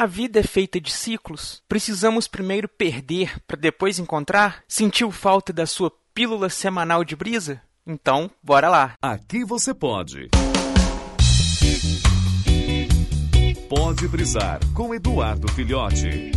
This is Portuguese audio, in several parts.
A vida é feita de ciclos. Precisamos primeiro perder para depois encontrar? Sentiu falta da sua pílula semanal de brisa? Então, bora lá. Aqui você pode. Pode brisar com Eduardo Filhote.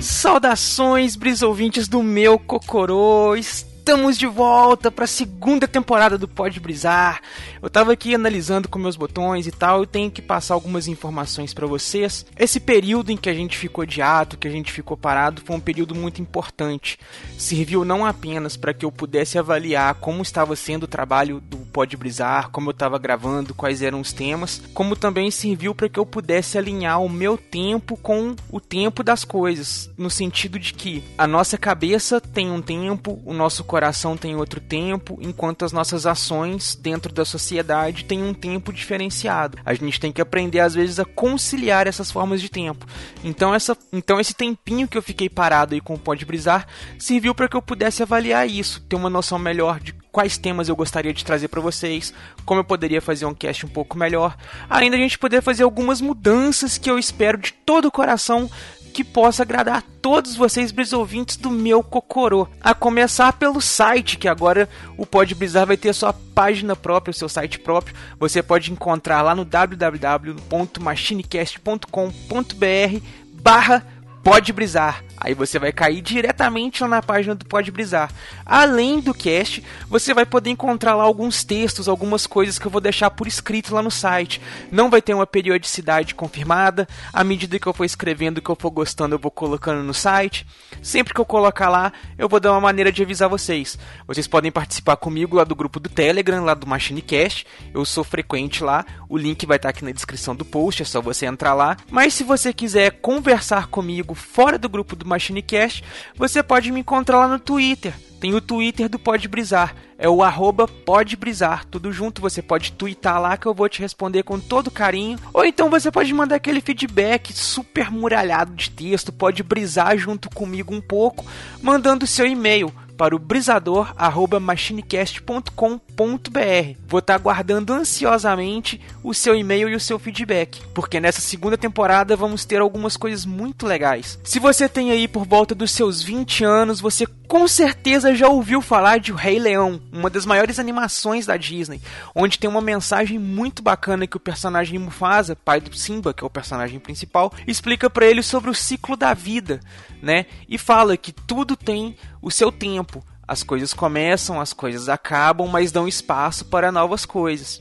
Saudações, brisouvintes do meu Cocorô! Estamos de volta para a segunda temporada do Pode Brisar. Eu tava aqui analisando com meus botões e tal, eu tenho que passar algumas informações para vocês. Esse período em que a gente ficou de ato, que a gente ficou parado, foi um período muito importante. Serviu não apenas para que eu pudesse avaliar como estava sendo o trabalho do Pode Brisar, como eu estava gravando, quais eram os temas, como também serviu para que eu pudesse alinhar o meu tempo com o tempo das coisas, no sentido de que a nossa cabeça tem um tempo, o nosso coração tem outro tempo, enquanto as nossas ações dentro da sociedade têm um tempo diferenciado. A gente tem que aprender às vezes a conciliar essas formas de tempo. Então essa, então esse tempinho que eu fiquei parado aí com o Pode Brisar serviu para que eu pudesse avaliar isso, ter uma noção melhor de quais temas eu gostaria de trazer para vocês, como eu poderia fazer um cast um pouco melhor, além da gente poder fazer algumas mudanças que eu espero de todo o coração que possa agradar todos vocês, brisouvintes do meu Cocorô. A começar pelo site, que agora o Pode Brisar vai ter sua página própria, o seu site próprio. Você pode encontrar lá no www.machinecast.com.br barra Pode Brisar. Aí você vai cair diretamente na página do Pode Brisar. Além do cast, você vai poder encontrar lá alguns textos, algumas coisas que eu vou deixar por escrito lá no site. Não vai ter uma periodicidade confirmada. À medida que eu for escrevendo, que eu for gostando, eu vou colocando no site. Sempre que eu colocar lá, eu vou dar uma maneira de avisar vocês. Vocês podem participar comigo lá do grupo do Telegram, lá do MachineCast. Eu sou frequente lá. O link vai estar aqui na descrição do post, é só você entrar lá. Mas se você quiser conversar comigo fora do grupo do MachineCast, você pode me encontrar lá no Twitter. Tem o Twitter do Pode Brisar, é o arroba Pode Brisar, tudo junto, você pode twittar lá que eu vou te responder com todo carinho. Ou então você pode mandar aquele feedback super muralhado de texto, pode brisar junto comigo um pouco, mandando seu e-mail para o brisador@machinecast.com.br. Vou estar aguardando ansiosamente o seu e-mail e o seu feedback, porque nessa segunda temporada vamos ter algumas coisas muito legais. Se você tem aí por volta dos seus 20 anos, você com certeza já ouviu falar de O Rei Leão, uma das maiores animações da Disney, onde tem uma mensagem muito bacana que o personagem Mufasa, pai do Simba, que é o personagem principal, explica para ele sobre o ciclo da vida, né? E fala que tudo tem o seu tempo. As coisas começam, as coisas acabam, mas dão espaço para novas coisas.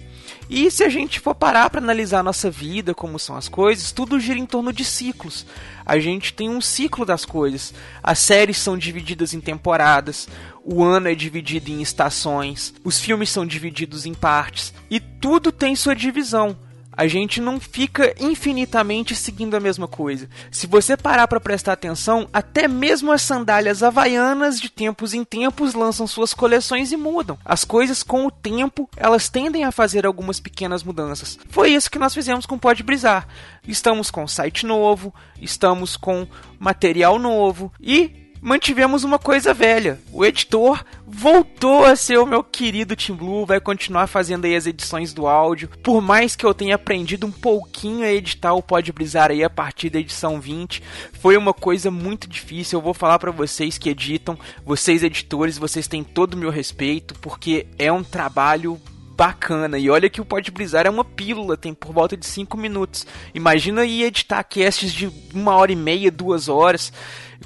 E se a gente for parar para analisar a nossa vida, como são as coisas, tudo gira em torno de ciclos. A gente tem um ciclo das coisas. As séries são divididas em temporadas, o ano é dividido em estações, os filmes são divididos em partes, e tudo tem sua divisão. A gente não fica infinitamente seguindo a mesma coisa. Se você parar para prestar atenção, até mesmo as sandálias havaianas de tempos em tempos lançam suas coleções e mudam. As coisas com o tempo, elas tendem a fazer algumas pequenas mudanças. Foi isso que nós fizemos com Pode Brisar. Estamos com site novo, estamos com material novo e mantivemos uma coisa velha. O editor voltou a ser o meu querido Tim Blue, vai continuar fazendo aí as edições do áudio. Por mais que eu tenha aprendido um pouquinho a editar o Pode Brisar aí a partir da edição 20, foi uma coisa muito difícil. Eu vou falar para vocês que editam, vocês editores, vocês têm todo o meu respeito, porque é um trabalho bacana. E olha que o Pode Brisar é uma pílula, tem por volta de 5 minutos. Imagina aí editar casts de uma hora e meia, duas horas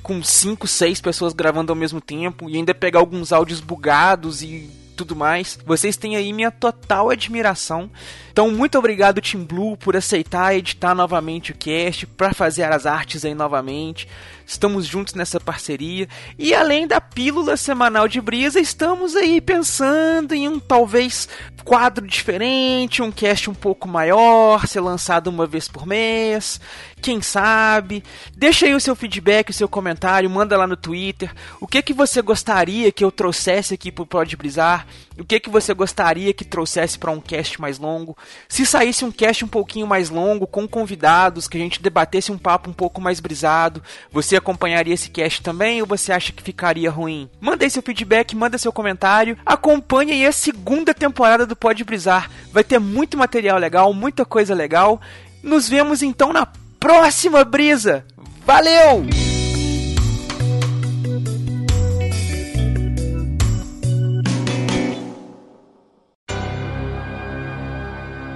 com cinco, seis pessoas gravando ao mesmo tempo e ainda pegar alguns áudios bugados e tudo mais. Vocês têm aí minha total admiração. Então, muito obrigado, Team Blue, por aceitar editar novamente o cast, para fazer as artes aí novamente. Estamos juntos nessa parceria. E além da pílula semanal de brisa, estamos aí pensando em um talvez quadro diferente, um cast um pouco maior, ser lançado uma vez por mês. Quem sabe. Deixa aí o seu feedback, o seu comentário, manda lá no Twitter. O que que você gostaria que eu trouxesse aqui pro Pode Brisar? O que que você gostaria que trouxesse para um cast mais longo? Se saísse um cast um pouquinho mais longo, com convidados, que a gente debatesse um papo um pouco mais brisado, você acompanharia esse cast também ou você acha que ficaria ruim? Manda aí seu feedback, manda seu comentário. Acompanhe aí a segunda temporada do Pode Brisar. Vai ter muito material legal, muita coisa legal. Nos vemos então na próxima brisa. Valeu!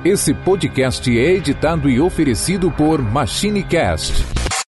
Esse podcast é editado e oferecido por MachineCast